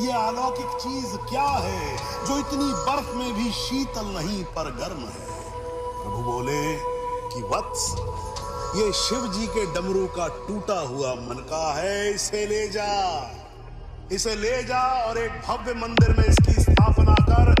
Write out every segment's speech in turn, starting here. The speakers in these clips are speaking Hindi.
ये अलौकिक चीज़ क्या है जो इतनी बर्फ़ में भी शीतल नहीं पर गर्म है? प्रभु बोले कि वत्स, ये शिव जी के डमरू का टूटा हुआ मनका है, इसे ले जा। इसे ले जा और एक भव्य मंदिर में इसकी स्थापना कर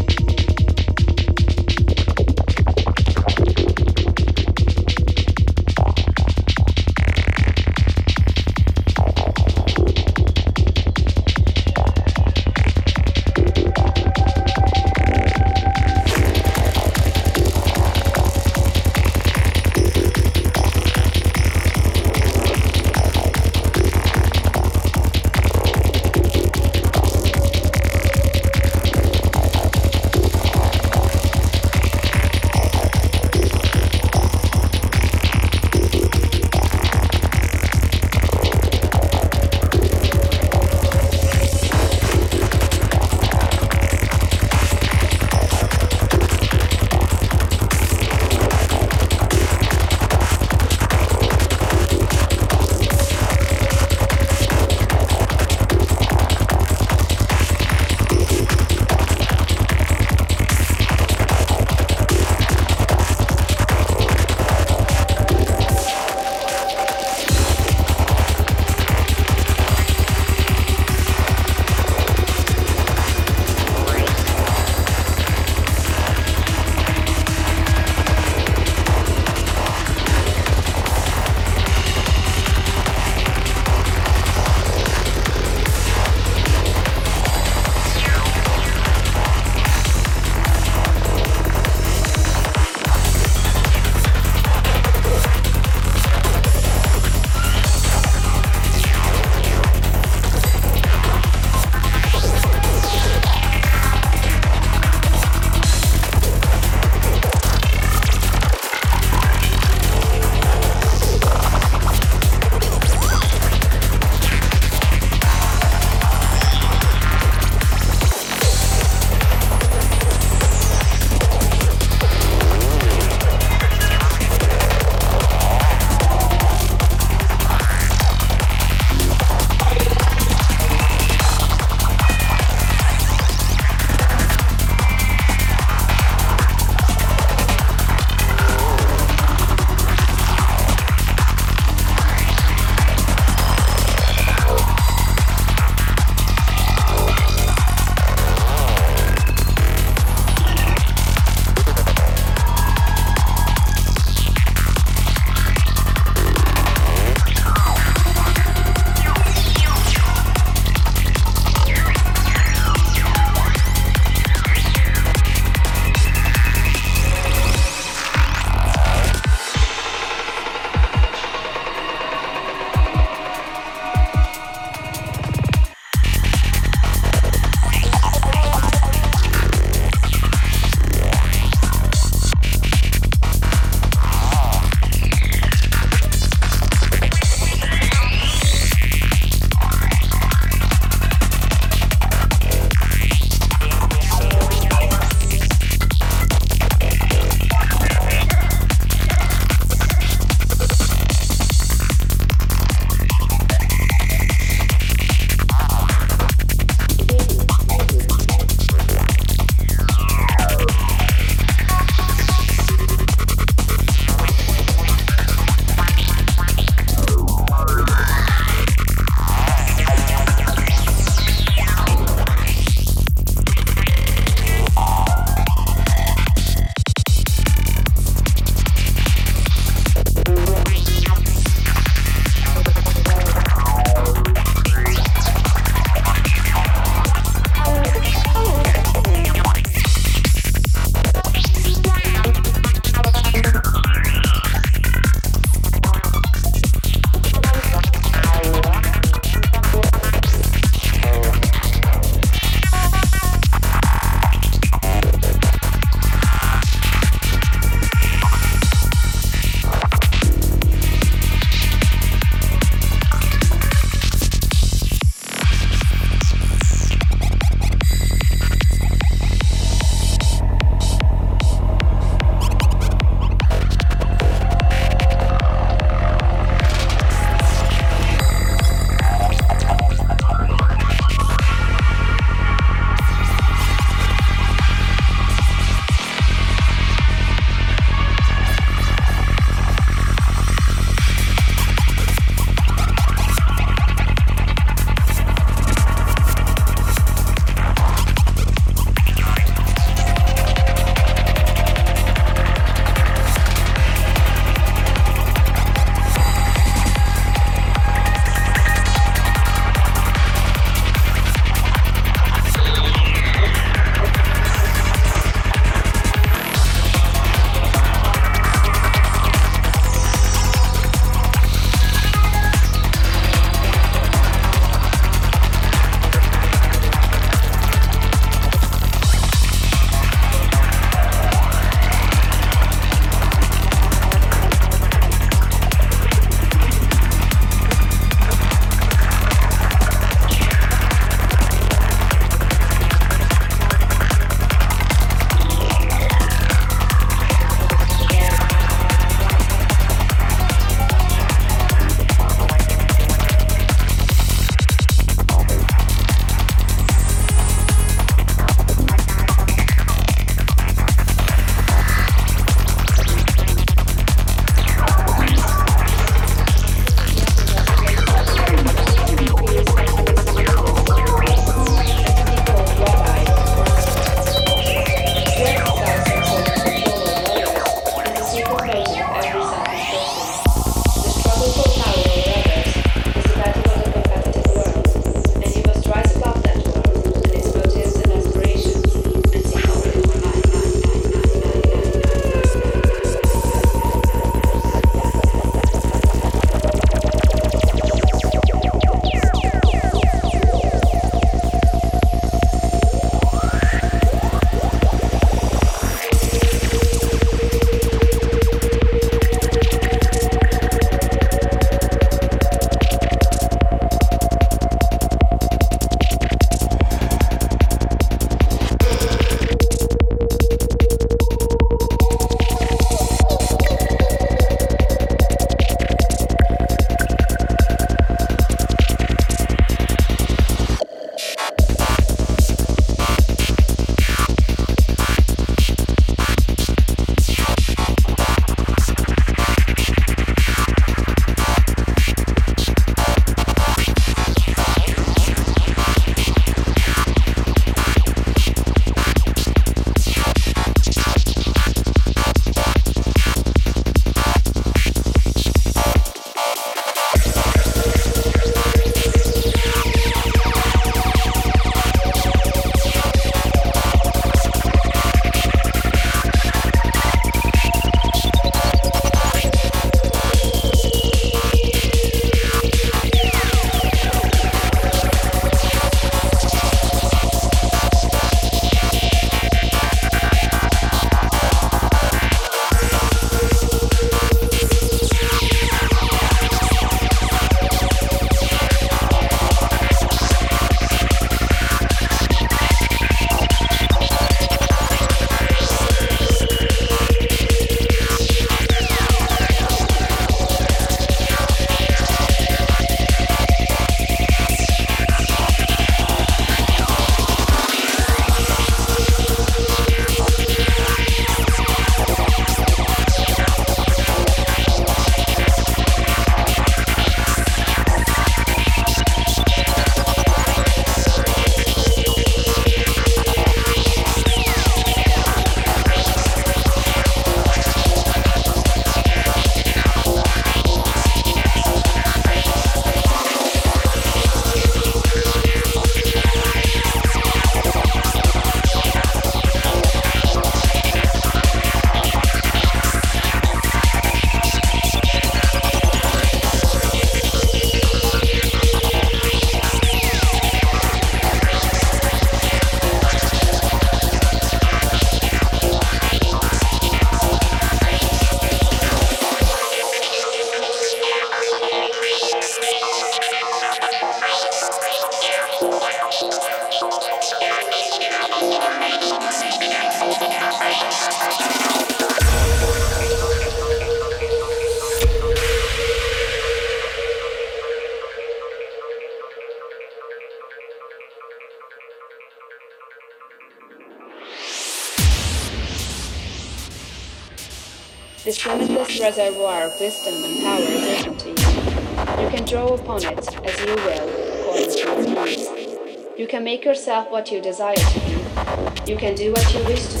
wisdom and power is open to you. You can draw upon it as you will, according to your needs. You can make yourself what you desire to be. You can do what you wish to